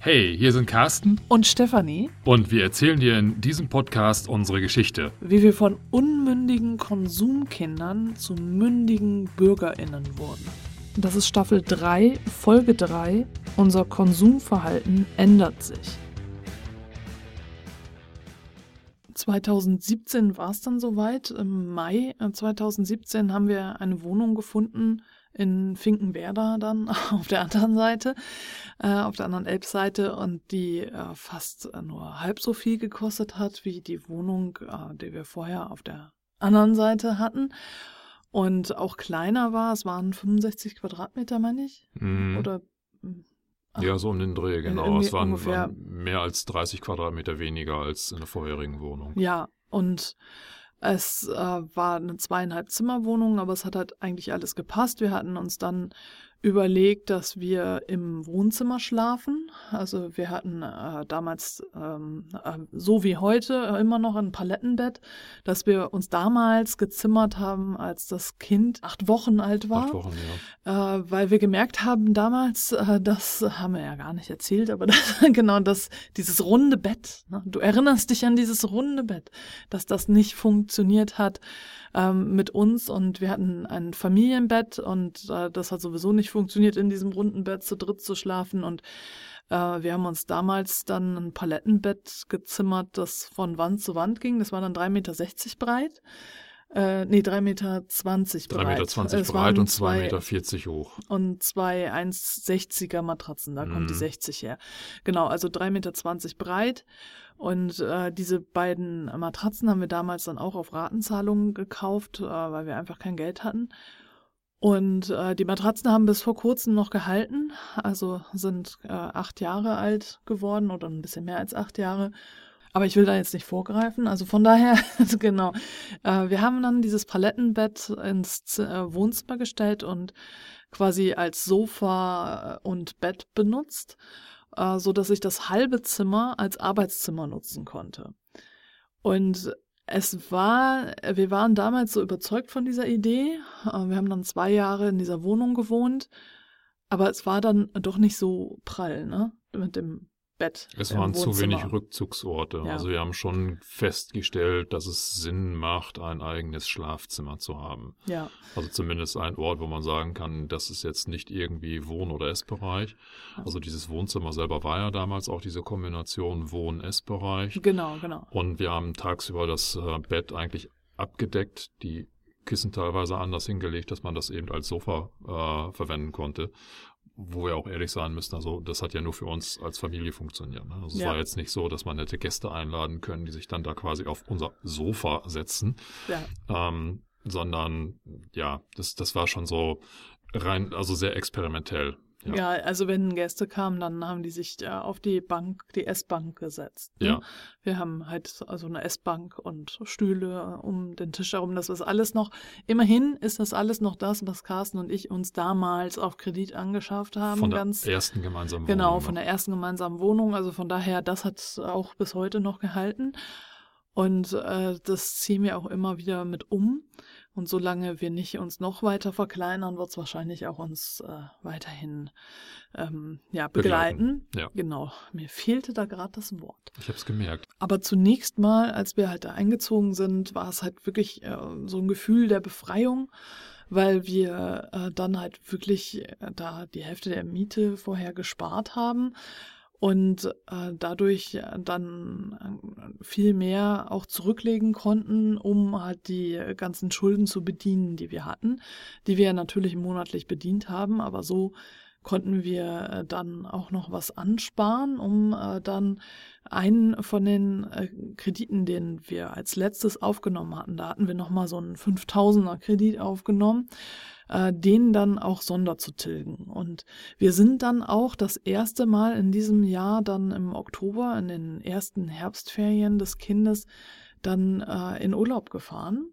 Hey, hier sind Carsten und Stefanie und wir erzählen dir in diesem Podcast unsere Geschichte. Wie wir von unmündigen Konsumkindern zu mündigen BürgerInnen wurden. Das ist Staffel 3, Folge 3. Unser Konsumverhalten ändert sich. 2017 war es dann soweit. Im Mai 2017 haben wir eine Wohnung gefunden, in Finkenwerder dann auf der anderen Seite, äh, auf der anderen Elbseite und die äh, fast nur halb so viel gekostet hat wie die Wohnung, äh, die wir vorher auf der anderen Seite hatten. Und auch kleiner war, es waren 65 Quadratmeter, meine ich. Mhm. Oder hm, Ach, ja, so um den Dreh, genau. Es waren, waren, mehr als 30 Quadratmeter weniger als in der vorherigen Wohnung. Ja, und es äh, war eine zweieinhalb Zimmerwohnung, aber es hat halt eigentlich alles gepasst. Wir hatten uns dann überlegt, dass wir im Wohnzimmer schlafen. Also wir hatten äh, damals, ähm, äh, so wie heute, äh, immer noch ein Palettenbett, dass wir uns damals gezimmert haben, als das Kind acht Wochen alt war. Acht Wochen, ja. Äh, weil wir gemerkt haben damals, äh, das haben wir ja gar nicht erzählt, aber das, genau das, dieses runde Bett, ne? du erinnerst dich an dieses runde Bett, dass das nicht funktioniert hat ähm, mit uns und wir hatten ein Familienbett und äh, das hat sowieso nicht funktioniert, in diesem runden Bett zu dritt zu schlafen und äh, wir haben uns damals dann ein Palettenbett gezimmert, das von Wand zu Wand ging. Das war dann 3,60 Meter breit. Äh, nee, 3,20 Meter breit. 3,20 Meter breit und 2,40 Meter hoch. Und zwei 1,60er Matratzen, da mhm. kommt die 60 mhm. her. Genau, also 3,20 Meter breit. Und äh, diese beiden Matratzen haben wir damals dann auch auf Ratenzahlungen gekauft, äh, weil wir einfach kein Geld hatten. Und äh, die Matratzen haben bis vor kurzem noch gehalten, also sind äh, acht Jahre alt geworden oder ein bisschen mehr als acht Jahre. Aber ich will da jetzt nicht vorgreifen. Also von daher, genau. Äh, wir haben dann dieses Palettenbett ins Z äh, Wohnzimmer gestellt und quasi als Sofa äh, und Bett benutzt, äh, so dass ich das halbe Zimmer als Arbeitszimmer nutzen konnte. Und es war, wir waren damals so überzeugt von dieser Idee. Äh, wir haben dann zwei Jahre in dieser Wohnung gewohnt, aber es war dann doch nicht so prall, ne? Mit dem Bett. Es waren zu wenig Rückzugsorte. Ja. Also wir haben schon festgestellt, dass es Sinn macht, ein eigenes Schlafzimmer zu haben. Ja. Also zumindest ein Ort, wo man sagen kann, das ist jetzt nicht irgendwie Wohn- oder Essbereich. Also dieses Wohnzimmer selber war ja damals auch diese Kombination Wohn-Essbereich. Genau, genau. Und wir haben tagsüber das äh, Bett eigentlich abgedeckt, die Kissen teilweise anders hingelegt, dass man das eben als Sofa äh, verwenden konnte wo wir auch ehrlich sein müssen, also das hat ja nur für uns als Familie funktioniert. Ne? Also ja. es war jetzt nicht so, dass man nette Gäste einladen können, die sich dann da quasi auf unser Sofa setzen, ja. ähm, sondern ja, das, das war schon so rein, also sehr experimentell. Ja. ja. also wenn Gäste kamen, dann haben die sich ja auf die Bank, die Essbank gesetzt. Ne? Ja. Wir haben halt also eine Essbank und Stühle um den Tisch herum. Das ist alles noch, immerhin ist das alles noch das, was Carsten und ich uns damals auf Kredit angeschafft haben. Von der ganz, ersten gemeinsamen genau, Wohnung. Genau, von der ersten gemeinsamen Wohnung. Also von daher, das hat auch bis heute noch gehalten. Und äh, das ziehen wir auch immer wieder mit um. Und solange wir nicht uns noch weiter verkleinern, wird es wahrscheinlich auch uns äh, weiterhin ähm, ja, begleiten. begleiten. Ja. Genau. Mir fehlte da gerade das Wort. Ich habe es gemerkt. Aber zunächst mal, als wir halt da eingezogen sind, war es halt wirklich äh, so ein Gefühl der Befreiung weil wir äh, dann halt wirklich äh, da die Hälfte der Miete vorher gespart haben und äh, dadurch äh, dann äh, viel mehr auch zurücklegen konnten, um halt die ganzen Schulden zu bedienen, die wir hatten, die wir natürlich monatlich bedient haben, aber so konnten wir äh, dann auch noch was ansparen, um äh, dann einen von den äh, Krediten, den wir als letztes aufgenommen hatten, da hatten wir nochmal so einen 5000er Kredit aufgenommen, äh, den dann auch sonder zu tilgen. Und wir sind dann auch das erste Mal in diesem Jahr dann im Oktober, in den ersten Herbstferien des Kindes, dann äh, in Urlaub gefahren.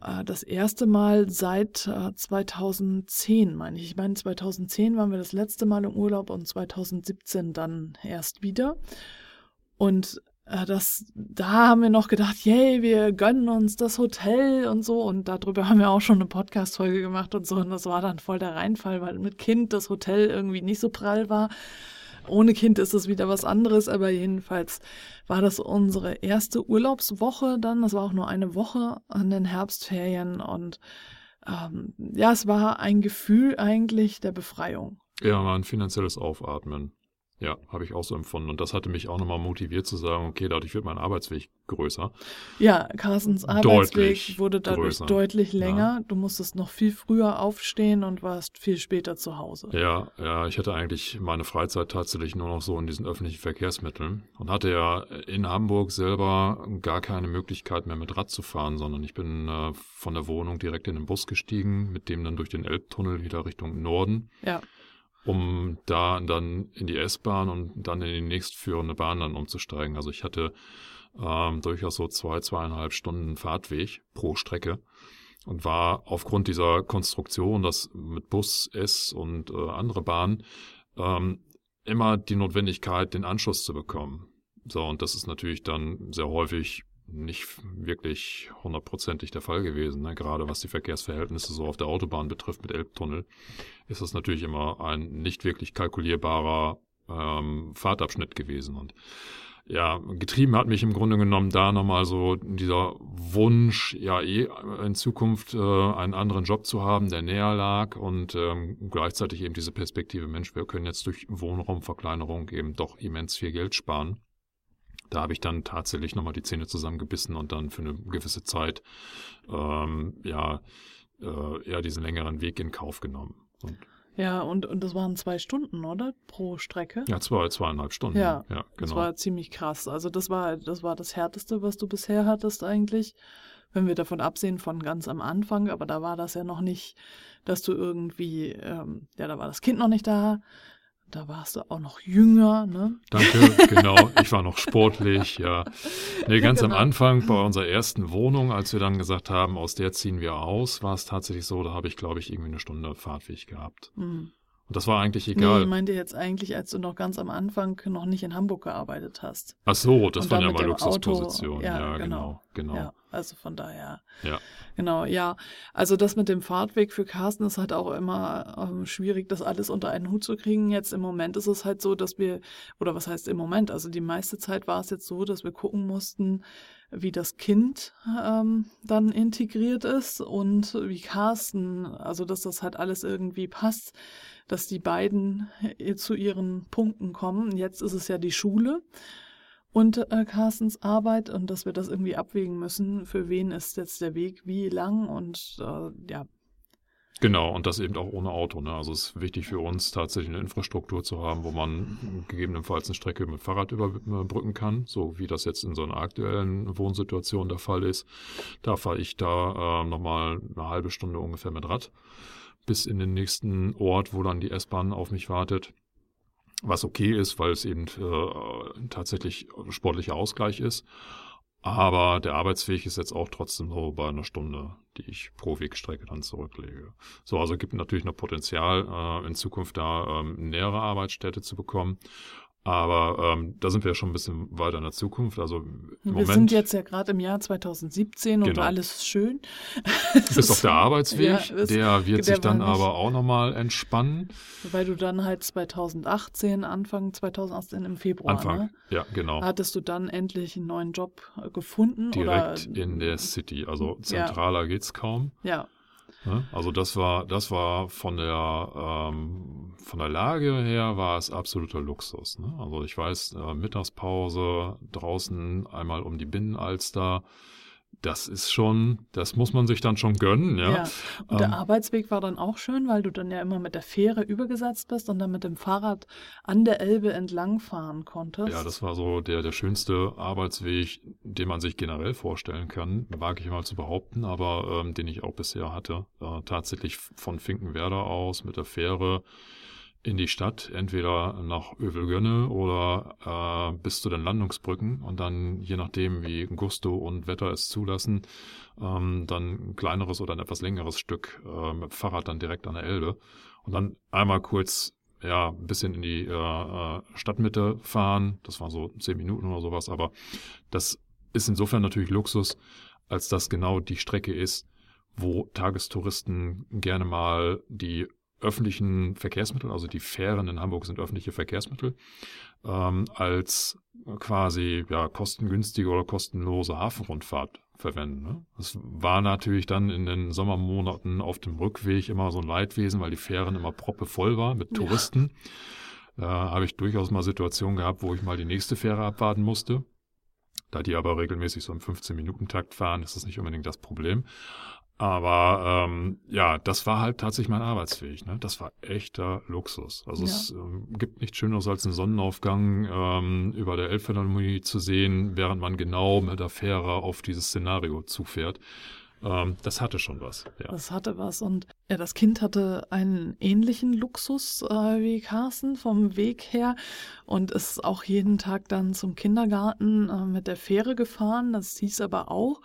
Äh, das erste Mal seit 2010, äh, meine ich. Ich meine, 2010 waren wir das letzte Mal im Urlaub und 2017 dann erst wieder. Und das, da haben wir noch gedacht, yay, wir gönnen uns das Hotel und so. Und darüber haben wir auch schon eine Podcast-Folge gemacht und so. Und das war dann voll der Reinfall, weil mit Kind das Hotel irgendwie nicht so prall war. ohne Kind ist es wieder was anderes, aber jedenfalls war das unsere erste Urlaubswoche dann. Das war auch nur eine Woche an den Herbstferien und ähm, ja, es war ein Gefühl eigentlich der Befreiung. Ja, war ein finanzielles Aufatmen. Ja, habe ich auch so empfunden. Und das hatte mich auch nochmal motiviert zu sagen, okay, dadurch wird mein Arbeitsweg größer. Ja, Carstens Arbeitsweg deutlich wurde dadurch größer. deutlich länger. Ja. Du musstest noch viel früher aufstehen und warst viel später zu Hause. Ja, ja, ich hatte eigentlich meine Freizeit tatsächlich nur noch so in diesen öffentlichen Verkehrsmitteln und hatte ja in Hamburg selber gar keine Möglichkeit mehr mit Rad zu fahren, sondern ich bin äh, von der Wohnung direkt in den Bus gestiegen, mit dem dann durch den Elbtunnel wieder Richtung Norden. Ja um da dann in die S-Bahn und dann in die nächstführende Bahn dann umzusteigen. Also ich hatte ähm, durchaus so zwei, zweieinhalb Stunden Fahrtweg pro Strecke und war aufgrund dieser Konstruktion, dass mit Bus, S und äh, andere Bahnen ähm, immer die Notwendigkeit, den Anschluss zu bekommen. So, und das ist natürlich dann sehr häufig nicht wirklich hundertprozentig der Fall gewesen. Ne? Gerade was die Verkehrsverhältnisse so auf der Autobahn betrifft mit Elbtunnel, ist das natürlich immer ein nicht wirklich kalkulierbarer ähm, Fahrtabschnitt gewesen. Und ja, getrieben hat mich im Grunde genommen da nochmal so dieser Wunsch, ja eh in Zukunft äh, einen anderen Job zu haben, der näher lag und ähm, gleichzeitig eben diese Perspektive, Mensch, wir können jetzt durch Wohnraumverkleinerung eben doch immens viel Geld sparen da habe ich dann tatsächlich nochmal die Zähne zusammengebissen und dann für eine gewisse Zeit ähm, ja äh, eher diesen längeren Weg in Kauf genommen. Und ja, und, und das waren zwei Stunden, oder? Pro Strecke? Ja, zwei, zweieinhalb Stunden. Ja, ja genau. Das war ziemlich krass. Also das war, das war das Härteste, was du bisher hattest eigentlich. Wenn wir davon absehen von ganz am Anfang, aber da war das ja noch nicht, dass du irgendwie, ähm, ja, da war das Kind noch nicht da, da warst du auch noch jünger, ne? Danke, genau. Ich war noch sportlich, ja. Nee, ganz genau. am Anfang bei unserer ersten Wohnung, als wir dann gesagt haben, aus der ziehen wir aus, war es tatsächlich so, da habe ich, glaube ich, irgendwie eine Stunde Fahrtweg gehabt. Mhm. Und das war eigentlich egal. Nee, ich meinte jetzt eigentlich, als du noch ganz am Anfang noch nicht in Hamburg gearbeitet hast. Ach so, das waren ja mal Luxuspositionen. Ja, ja, genau, genau. Ja, also von daher. Ja. Genau, ja. Also das mit dem Fahrtweg für Carsten ist halt auch immer ähm, schwierig, das alles unter einen Hut zu kriegen. Jetzt im Moment ist es halt so, dass wir, oder was heißt im Moment, also die meiste Zeit war es jetzt so, dass wir gucken mussten, wie das Kind ähm, dann integriert ist und wie Carsten, also dass das halt alles irgendwie passt dass die beiden äh, zu ihren Punkten kommen. Jetzt ist es ja die Schule und äh, Carstens Arbeit und dass wir das irgendwie abwägen müssen, für wen ist jetzt der Weg wie lang und äh, ja. Genau, und das eben auch ohne Auto. Ne? Also es ist wichtig für uns tatsächlich eine Infrastruktur zu haben, wo man gegebenenfalls eine Strecke mit Fahrrad überbrücken kann, so wie das jetzt in so einer aktuellen Wohnsituation der Fall ist. Da fahre ich da äh, nochmal eine halbe Stunde ungefähr mit Rad bis in den nächsten Ort, wo dann die S-Bahn auf mich wartet. Was okay ist, weil es eben äh, tatsächlich sportlicher Ausgleich ist. Aber der Arbeitsweg ist jetzt auch trotzdem so bei einer Stunde, die ich pro Wegstrecke dann zurücklege. So, also gibt natürlich noch Potenzial, äh, in Zukunft da ähm, nähere Arbeitsstätte zu bekommen. Aber ähm, da sind wir ja schon ein bisschen weiter in der Zukunft. Also im wir Moment, sind jetzt ja gerade im Jahr 2017 und genau. alles ist schön. Bis auf der Arbeitsweg, ja, der wird sich dann aber auch nochmal entspannen. Weil du dann halt 2018, Anfang 2018 im Februar, Anfang, ne? ja, genau. Hattest du dann endlich einen neuen Job äh, gefunden? Direkt oder? in der City. Also zentraler ja. geht's kaum. Ja. Ne? Also das war, das war von der ähm, von der Lage her war es absoluter Luxus. Ne? Also ich weiß, äh, Mittagspause draußen einmal um die Binnenalster, das ist schon, das muss man sich dann schon gönnen, ja. ja. Und der ähm, Arbeitsweg war dann auch schön, weil du dann ja immer mit der Fähre übergesetzt bist und dann mit dem Fahrrad an der Elbe entlangfahren konntest. Ja, das war so der, der schönste Arbeitsweg, den man sich generell vorstellen kann, wage ich mal zu behaupten, aber ähm, den ich auch bisher hatte. Äh, tatsächlich von Finkenwerder aus mit der Fähre in die Stadt, entweder nach Övelgönne oder äh, bis zu den Landungsbrücken und dann, je nachdem, wie Gusto und Wetter es zulassen, ähm, dann ein kleineres oder ein etwas längeres Stück äh, mit Fahrrad dann direkt an der Elbe und dann einmal kurz ja, ein bisschen in die äh, äh Stadtmitte fahren. Das war so zehn Minuten oder sowas, aber das ist insofern natürlich Luxus, als das genau die Strecke ist, wo Tagestouristen gerne mal die öffentlichen Verkehrsmittel, also die Fähren in Hamburg sind öffentliche Verkehrsmittel, ähm, als quasi ja, kostengünstige oder kostenlose Hafenrundfahrt verwenden. Ne? Das war natürlich dann in den Sommermonaten auf dem Rückweg immer so ein Leidwesen, weil die Fähren immer proppevoll war mit Touristen. Ja. Da habe ich durchaus mal Situationen gehabt, wo ich mal die nächste Fähre abwarten musste. Da die aber regelmäßig so im 15-Minuten-Takt fahren, ist das nicht unbedingt das Problem. Aber ähm, ja, das war halt tatsächlich mein Arbeitsweg. Ne? Das war echter Luxus. Also ja. es ähm, gibt nichts Schöneres als einen Sonnenaufgang ähm, über der Elbphilharmonie zu sehen, während man genau mit der Fähre auf dieses Szenario zufährt. Ähm, das hatte schon was. Ja. Das hatte was. Und ja, das Kind hatte einen ähnlichen Luxus äh, wie Carsten vom Weg her und ist auch jeden Tag dann zum Kindergarten äh, mit der Fähre gefahren. Das hieß aber auch,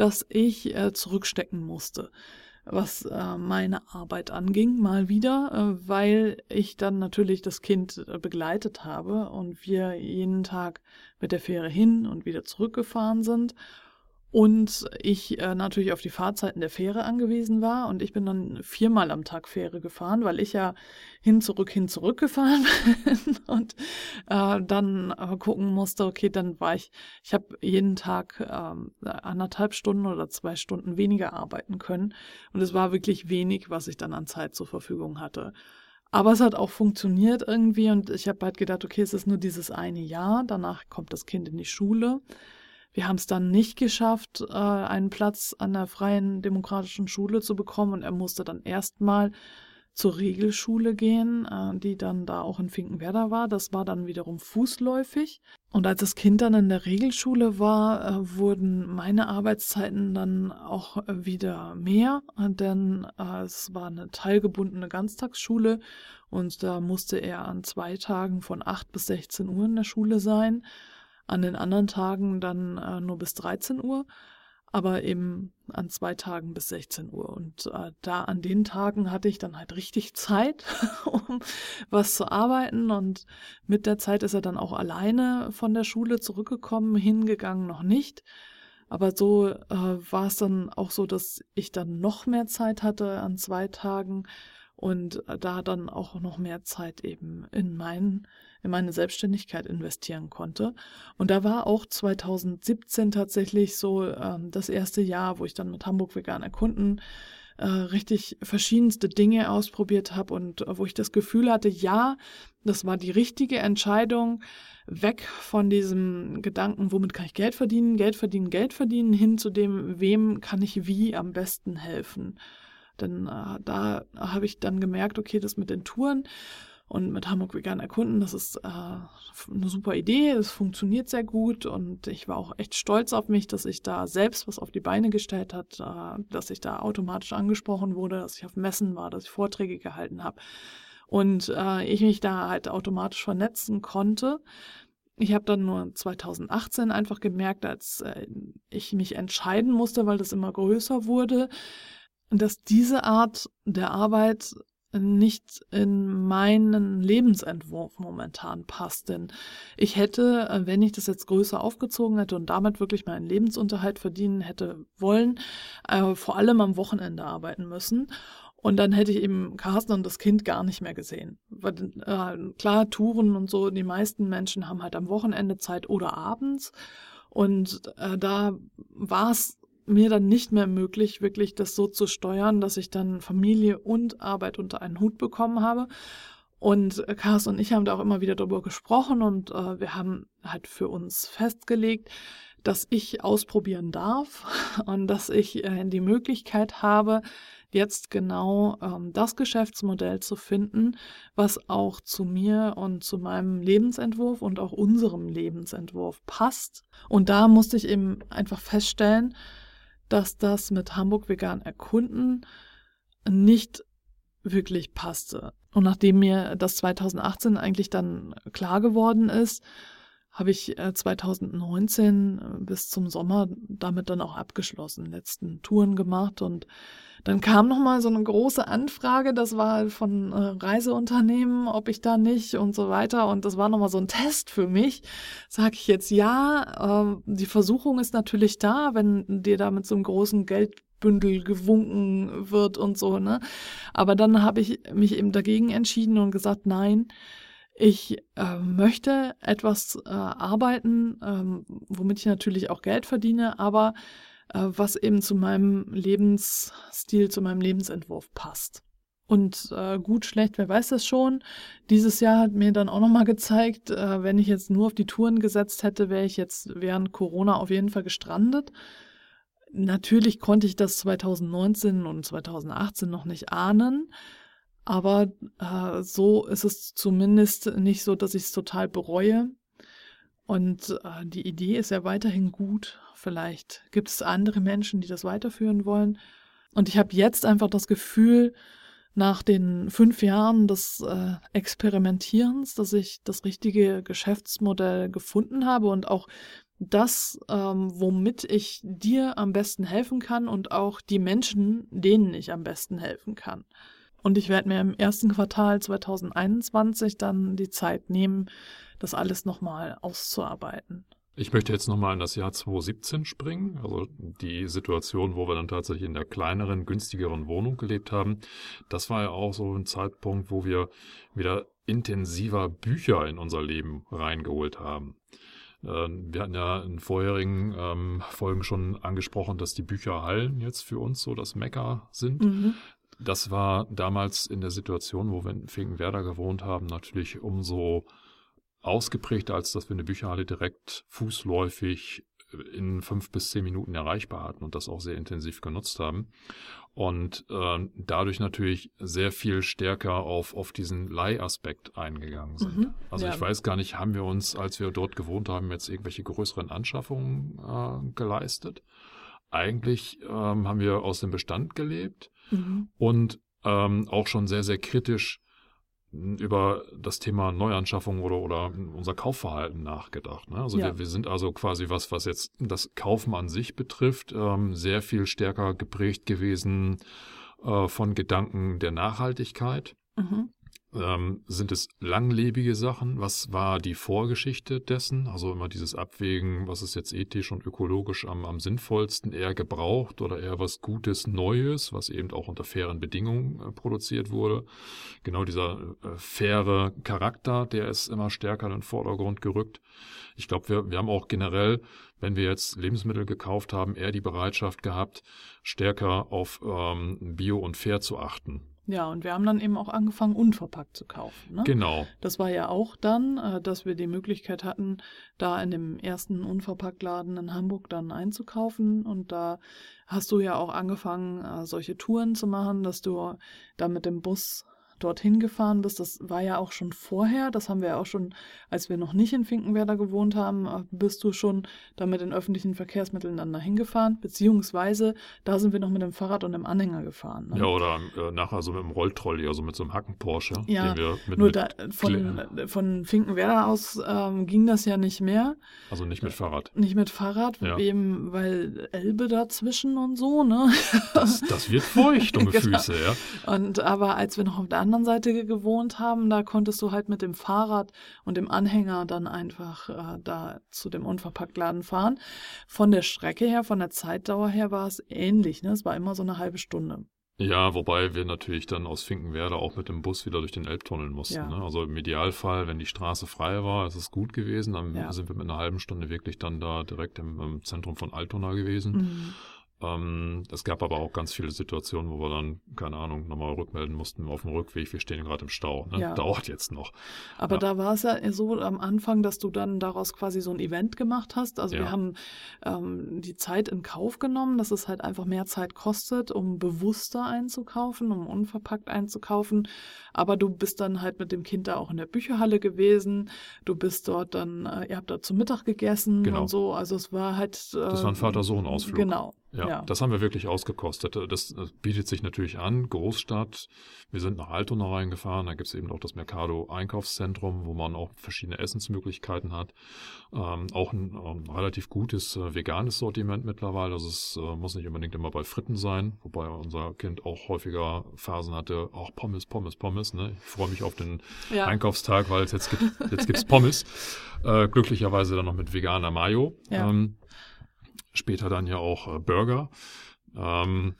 dass ich äh, zurückstecken musste was äh, meine Arbeit anging, mal wieder, äh, weil ich dann natürlich das Kind äh, begleitet habe und wir jeden Tag mit der Fähre hin und wieder zurückgefahren sind und ich äh, natürlich auf die Fahrzeiten der Fähre angewiesen war. Und ich bin dann viermal am Tag Fähre gefahren, weil ich ja hin, zurück, hin, zurück gefahren bin. und äh, dann äh, gucken musste, okay, dann war ich, ich habe jeden Tag äh, anderthalb Stunden oder zwei Stunden weniger arbeiten können. Und es war wirklich wenig, was ich dann an Zeit zur Verfügung hatte. Aber es hat auch funktioniert irgendwie und ich habe halt gedacht, okay, es ist nur dieses eine Jahr, danach kommt das Kind in die Schule. Wir haben es dann nicht geschafft, äh, einen Platz an der freien demokratischen Schule zu bekommen und er musste dann erstmal zur Regelschule gehen, äh, die dann da auch in Finkenwerder war. Das war dann wiederum fußläufig. Und als das Kind dann in der Regelschule war, äh, wurden meine Arbeitszeiten dann auch wieder mehr, denn äh, es war eine teilgebundene Ganztagsschule und da musste er an zwei Tagen von 8 bis 16 Uhr in der Schule sein an den anderen Tagen dann äh, nur bis 13 Uhr, aber eben an zwei Tagen bis 16 Uhr. Und äh, da an den Tagen hatte ich dann halt richtig Zeit, um was zu arbeiten. Und mit der Zeit ist er dann auch alleine von der Schule zurückgekommen, hingegangen noch nicht. Aber so äh, war es dann auch so, dass ich dann noch mehr Zeit hatte an zwei Tagen und äh, da dann auch noch mehr Zeit eben in meinen in meine Selbstständigkeit investieren konnte. Und da war auch 2017 tatsächlich so ähm, das erste Jahr, wo ich dann mit Hamburg Vegan erkunden äh, richtig verschiedenste Dinge ausprobiert habe und äh, wo ich das Gefühl hatte, ja, das war die richtige Entscheidung, weg von diesem Gedanken, womit kann ich Geld verdienen, Geld verdienen, Geld verdienen, hin zu dem, wem kann ich wie am besten helfen. Denn äh, da habe ich dann gemerkt, okay, das mit den Touren und mit Hamburg Vegan erkunden. Das ist äh, eine super Idee, es funktioniert sehr gut und ich war auch echt stolz auf mich, dass ich da selbst was auf die Beine gestellt hat, äh, dass ich da automatisch angesprochen wurde, dass ich auf Messen war, dass ich Vorträge gehalten habe und äh, ich mich da halt automatisch vernetzen konnte. Ich habe dann nur 2018 einfach gemerkt, als äh, ich mich entscheiden musste, weil das immer größer wurde, dass diese Art der Arbeit nicht in meinen Lebensentwurf momentan passt. Denn ich hätte, äh, wenn ich das jetzt größer aufgezogen hätte und damit wirklich meinen Lebensunterhalt verdienen hätte wollen, äh, vor allem am Wochenende arbeiten müssen. Und dann hätte ich eben Carsten und das Kind gar nicht mehr gesehen. Weil, äh, klar, Touren und so, die meisten Menschen haben halt am Wochenende Zeit oder abends. Und äh, da war es mir dann nicht mehr möglich, wirklich das so zu steuern, dass ich dann Familie und Arbeit unter einen Hut bekommen habe. Und Kars und ich haben da auch immer wieder darüber gesprochen und äh, wir haben halt für uns festgelegt, dass ich ausprobieren darf und dass ich äh, die Möglichkeit habe, jetzt genau ähm, das Geschäftsmodell zu finden, was auch zu mir und zu meinem Lebensentwurf und auch unserem Lebensentwurf passt. Und da musste ich eben einfach feststellen, dass das mit Hamburg vegan erkunden nicht wirklich passte. Und nachdem mir das 2018 eigentlich dann klar geworden ist, habe ich 2019 äh, äh, bis zum Sommer damit dann auch abgeschlossen, letzten Touren gemacht und dann kam noch mal so eine große Anfrage, das war von äh, Reiseunternehmen, ob ich da nicht und so weiter und das war noch mal so ein Test für mich. Sag ich jetzt ja, äh, die Versuchung ist natürlich da, wenn dir da mit so einem großen Geld Geldbündel gewunken wird und so, ne? Aber dann habe ich mich eben dagegen entschieden und gesagt, nein, ich äh, möchte etwas äh, arbeiten, ähm, womit ich natürlich auch Geld verdiene, aber äh, was eben zu meinem Lebensstil, zu meinem Lebensentwurf passt. Und äh, gut, schlecht, wer weiß das schon. Dieses Jahr hat mir dann auch nochmal gezeigt, äh, wenn ich jetzt nur auf die Touren gesetzt hätte, wäre ich jetzt während Corona auf jeden Fall gestrandet. Natürlich konnte ich das 2019 und 2018 noch nicht ahnen. Aber äh, so ist es zumindest nicht so, dass ich es total bereue. Und äh, die Idee ist ja weiterhin gut. Vielleicht gibt es andere Menschen, die das weiterführen wollen. Und ich habe jetzt einfach das Gefühl, nach den fünf Jahren des äh, Experimentierens, dass ich das richtige Geschäftsmodell gefunden habe und auch das, ähm, womit ich dir am besten helfen kann und auch die Menschen, denen ich am besten helfen kann. Und ich werde mir im ersten Quartal 2021 dann die Zeit nehmen, das alles nochmal auszuarbeiten. Ich möchte jetzt nochmal in das Jahr 2017 springen, also die Situation, wo wir dann tatsächlich in der kleineren, günstigeren Wohnung gelebt haben. Das war ja auch so ein Zeitpunkt, wo wir wieder intensiver Bücher in unser Leben reingeholt haben. Ähm, wir hatten ja in vorherigen ähm, Folgen schon angesprochen, dass die Bücherhallen jetzt für uns so das Mecker sind. Mhm. Das war damals in der Situation, wo wir in Finkenwerder gewohnt haben, natürlich umso ausgeprägter, als dass wir eine Bücherhalle direkt fußläufig in fünf bis zehn Minuten erreichbar hatten und das auch sehr intensiv genutzt haben. Und äh, dadurch natürlich sehr viel stärker auf, auf diesen Leihaspekt eingegangen sind. Mhm, also ja. ich weiß gar nicht, haben wir uns, als wir dort gewohnt haben, jetzt irgendwelche größeren Anschaffungen äh, geleistet? Eigentlich ähm, haben wir aus dem Bestand gelebt mhm. und ähm, auch schon sehr, sehr kritisch über das Thema Neuanschaffung oder, oder unser Kaufverhalten nachgedacht. Ne? Also ja. wir, wir sind also quasi was, was jetzt das Kaufen an sich betrifft, ähm, sehr viel stärker geprägt gewesen äh, von Gedanken der Nachhaltigkeit. Mhm. Ähm, sind es langlebige Sachen? Was war die Vorgeschichte dessen? Also immer dieses Abwägen, was ist jetzt ethisch und ökologisch am, am sinnvollsten, eher gebraucht oder eher was Gutes, Neues, was eben auch unter fairen Bedingungen äh, produziert wurde. Genau dieser äh, faire Charakter, der ist immer stärker in den Vordergrund gerückt. Ich glaube, wir, wir haben auch generell, wenn wir jetzt Lebensmittel gekauft haben, eher die Bereitschaft gehabt, stärker auf ähm, Bio und Fair zu achten. Ja, und wir haben dann eben auch angefangen, unverpackt zu kaufen. Ne? Genau. Das war ja auch dann, äh, dass wir die Möglichkeit hatten, da in dem ersten Unverpacktladen in Hamburg dann einzukaufen. Und da hast du ja auch angefangen, äh, solche Touren zu machen, dass du da mit dem Bus dorthin gefahren bist, das war ja auch schon vorher, das haben wir ja auch schon, als wir noch nicht in Finkenwerder gewohnt haben, äh, bist du schon da mit den öffentlichen Verkehrsmitteln dann dahin gefahren, beziehungsweise da sind wir noch mit dem Fahrrad und dem Anhänger gefahren. Ne? Ja, oder äh, nachher so mit dem Rolltrolley, also mit so einem Hacken-Porsche. Ja, mit, nur mit da, von, von Finkenwerder aus ähm, ging das ja nicht mehr. Also nicht mit Fahrrad. Nicht mit Fahrrad, ja. eben weil Elbe dazwischen und so, ne? Das, das wird feucht um die genau. Füße, ja. Und aber als wir noch auf der anderen Seite gewohnt haben, da konntest du halt mit dem Fahrrad und dem Anhänger dann einfach äh, da zu dem Unverpacktladen fahren. Von der Strecke her, von der Zeitdauer her war es ähnlich. Ne? Es war immer so eine halbe Stunde. Ja, wobei wir natürlich dann aus Finkenwerder auch mit dem Bus wieder durch den Elbtunnel mussten. Ja. Ne? Also im Idealfall, wenn die Straße frei war, ist es gut gewesen. Dann ja. sind wir mit einer halben Stunde wirklich dann da direkt im, im Zentrum von Altona gewesen. Mhm. Ähm, es gab aber auch ganz viele Situationen, wo wir dann, keine Ahnung, nochmal rückmelden mussten auf dem Rückweg, wir stehen gerade im Stau. Ne? Ja. Dauert jetzt noch. Aber ja. da war es ja so am Anfang, dass du dann daraus quasi so ein Event gemacht hast. Also ja. wir haben ähm, die Zeit in Kauf genommen, dass es halt einfach mehr Zeit kostet, um bewusster einzukaufen, um unverpackt einzukaufen. Aber du bist dann halt mit dem Kind da auch in der Bücherhalle gewesen. Du bist dort dann, äh, ihr habt da zu Mittag gegessen genau. und so. Also es war halt. Äh, das war ein ähm, Vater-Sohn-Ausflug. Genau. Ja, ja, das haben wir wirklich ausgekostet. Das, das, bietet sich natürlich an, Großstadt. Wir sind nach Altona reingefahren, da gibt es eben auch das Mercado Einkaufszentrum, wo man auch verschiedene Essensmöglichkeiten hat. Ähm, auch ein ähm, relativ gutes äh, veganes Sortiment mittlerweile. Also es äh, muss nicht unbedingt immer bei Fritten sein, wobei unser Kind auch häufiger Phasen hatte, auch Pommes, Pommes, Pommes. Ne? Ich freue mich auf den ja. Einkaufstag, weil es jetzt gibt jetzt gibt's Pommes. Äh, glücklicherweise dann noch mit veganer Mayo. Ja. Ähm, später dann ja auch äh, Burger. Ähm,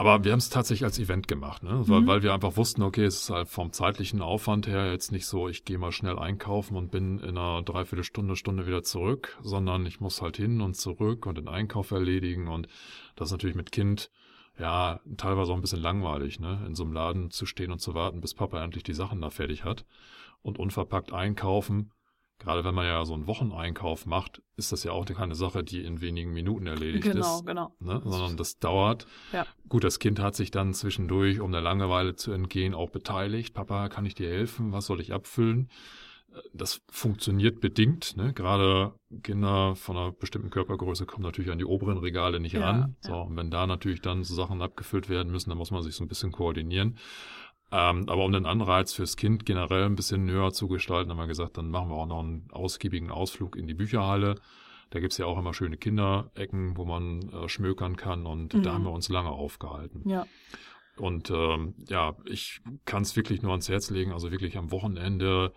aber wir haben es tatsächlich als Event gemacht, ne? weil, mhm. weil wir einfach wussten, okay, es ist halt vom zeitlichen Aufwand her jetzt nicht so, ich gehe mal schnell einkaufen und bin in einer Dreiviertelstunde, Stunde wieder zurück, sondern ich muss halt hin und zurück und den Einkauf erledigen und das ist natürlich mit Kind ja teilweise auch ein bisschen langweilig, ne? in so einem Laden zu stehen und zu warten, bis Papa endlich die Sachen da fertig hat und unverpackt einkaufen Gerade wenn man ja so einen Wocheneinkauf macht, ist das ja auch keine Sache, die in wenigen Minuten erledigt genau, ist. Genau, genau. Ne? Sondern das dauert. Ja. Gut, das Kind hat sich dann zwischendurch, um der Langeweile zu entgehen, auch beteiligt. Papa, kann ich dir helfen? Was soll ich abfüllen? Das funktioniert bedingt. Ne? Gerade Kinder von einer bestimmten Körpergröße kommen natürlich an die oberen Regale nicht ja, ran. So, ja. und wenn da natürlich dann so Sachen abgefüllt werden müssen, dann muss man sich so ein bisschen koordinieren. Ähm, aber um den Anreiz fürs Kind generell ein bisschen höher zu gestalten, haben wir gesagt, dann machen wir auch noch einen ausgiebigen Ausflug in die Bücherhalle. Da gibt's ja auch immer schöne Kinderecken, wo man äh, schmökern kann und mhm. da haben wir uns lange aufgehalten. Ja. Und ähm, ja, ich kann es wirklich nur ans Herz legen, also wirklich am Wochenende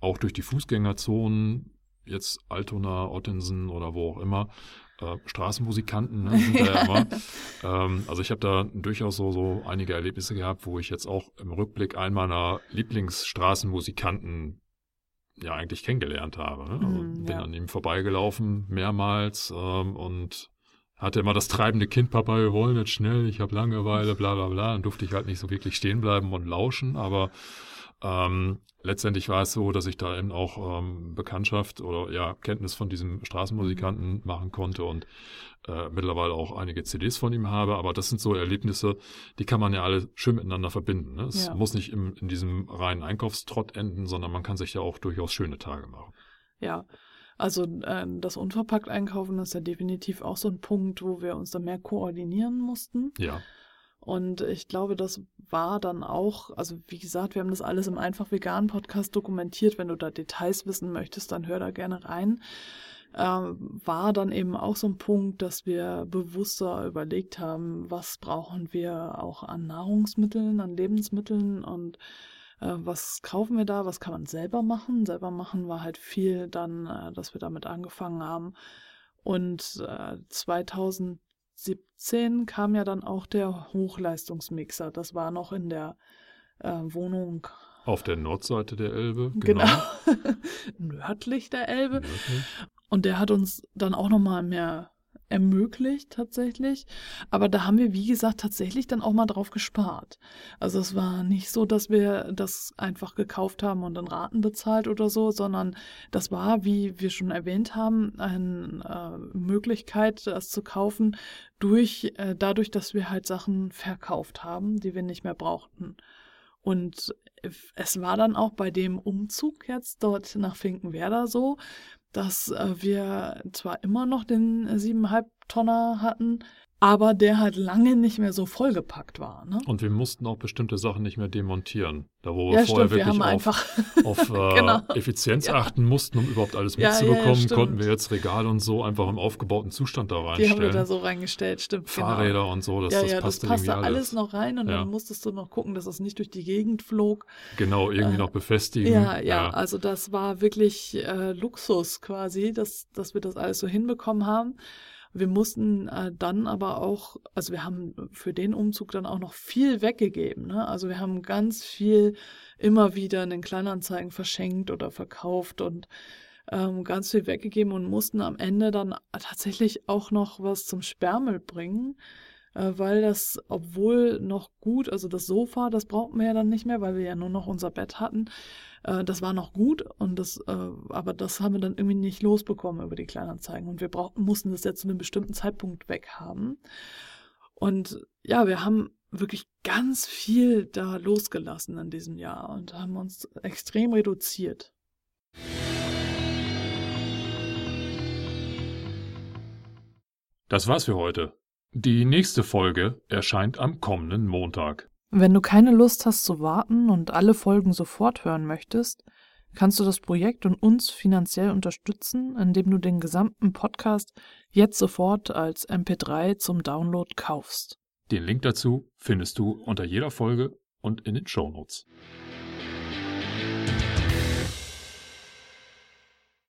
auch durch die Fußgängerzonen, jetzt Altona, Ottensen oder wo auch immer, äh, Straßenmusikanten ne, sind da ja immer. ähm, also ich habe da durchaus so, so einige Erlebnisse gehabt, wo ich jetzt auch im Rückblick einen meiner Lieblingsstraßenmusikanten ja eigentlich kennengelernt habe. Ne? Also mm, bin ja. an ihm vorbeigelaufen mehrmals ähm, und hatte immer das treibende Kind, Papa, wir wollen jetzt schnell, ich habe Langeweile, bla bla bla. Dann durfte ich halt nicht so wirklich stehen bleiben und lauschen, aber ähm, letztendlich war es so, dass ich da eben auch ähm, Bekanntschaft oder ja Kenntnis von diesem Straßenmusikanten machen konnte und äh, mittlerweile auch einige CDs von ihm habe. Aber das sind so Erlebnisse, die kann man ja alle schön miteinander verbinden. Ne? Es Ja. muss nicht im, in diesem reinen Einkaufstrott enden, sondern man kann sich ja auch durchaus schöne Tage machen. Ja, also äh, das unverpackt einkaufen ist ja definitiv auch so ein Punkt, wo wir uns dann mehr koordinieren mussten. Ja, Und ich glaube, das war dann auch, also wie gesagt, wir haben das alles im Einfach Vegan Podcast dokumentiert. Wenn du da Details wissen möchtest, dann hör da gerne rein. Ähm, war dann eben auch so ein Punkt, dass wir bewusster überlegt haben, was brauchen wir auch an Nahrungsmitteln, an Lebensmitteln und äh, was kaufen wir da, was kann man selber machen. Selber machen war halt viel dann, äh, dass wir damit angefangen haben. Und äh, 2017 kam ja dann auch der Hochleistungsmixer. Das war noch in der äh, Wohnung auf der Nordseite der Elbe. genau, nördlich der Elbe. Nördlich. Und der hat uns dann auch nochmal mehr ermöglicht tatsächlich. Aber da haben wir, wie gesagt, tatsächlich dann auch mal drauf gespart. Also es war nicht so, dass wir das einfach gekauft haben und dann Raten bezahlt oder so, sondern das war, wie wir schon erwähnt haben, eine äh, Möglichkeit, das zu kaufen, durch, äh, dadurch, dass wir halt Sachen verkauft haben, die wir nicht mehr brauchten. Und es war dann auch bei dem Umzug jetzt dort nach Finkenwerder so, dass äh, wir zwar immer noch den äh, siebeneinhalb Tonner hatten, aber der halt lange nicht mehr so vollgepackt war. Ne? Und wir mussten auch bestimmte Sachen nicht mehr demontieren. Da wo wir Ja, vorher stimmt, wir wirklich haben auf, einfach auf äh, Genau. Effizienz Ja. achten mussten, um überhaupt alles Ja, ja, ja, mitzubekommen, stimmt. konnten wir jetzt Regale und so einfach im aufgebauten Zustand da die haben reinstellen. wir da so reingestellt, stimmt. Fahrräder Genau. und so, das, ja, das ja, das passte passte irgendwie alles alles. noch rein und Ja. dann musstest du noch gucken, dass es nicht durch die Gegend flog. Genau, irgendwie Äh, noch befestigen. Ja, ja, also das war wirklich äh, Luxus quasi, dass, dass wir das alles so hinbekommen haben. Wir mussten äh, dann aber auch, also wir haben für den Umzug dann auch noch viel weggegeben. Ne? Also wir haben ganz viel immer wieder in den Kleinanzeigen verschenkt oder verkauft und ähm, ganz viel weggegeben und mussten am Ende dann tatsächlich auch noch was zum Sperrmüll bringen, weil das, obwohl noch gut, also das Sofa, das brauchten wir ja dann nicht mehr, weil wir ja nur noch unser Bett hatten. Äh, das war noch gut und das, äh, aber das haben wir dann irgendwie nicht losbekommen über die Kleinanzeigen und wir brauchten, mussten das jetzt zu einem bestimmten Zeitpunkt weghaben. Und ja, wir haben wirklich ganz viel da losgelassen in diesem Jahr und haben uns extrem reduziert. Das war's für heute. Die nächste Folge erscheint am kommenden Montag. Wenn du keine Lust hast zu warten und alle Folgen sofort hören möchtest, kannst du das Projekt und uns finanziell unterstützen, indem du den gesamten Podcast jetzt sofort als MP3 zum Download kaufst. Den Link dazu findest du unter jeder Folge und in den Shownotes.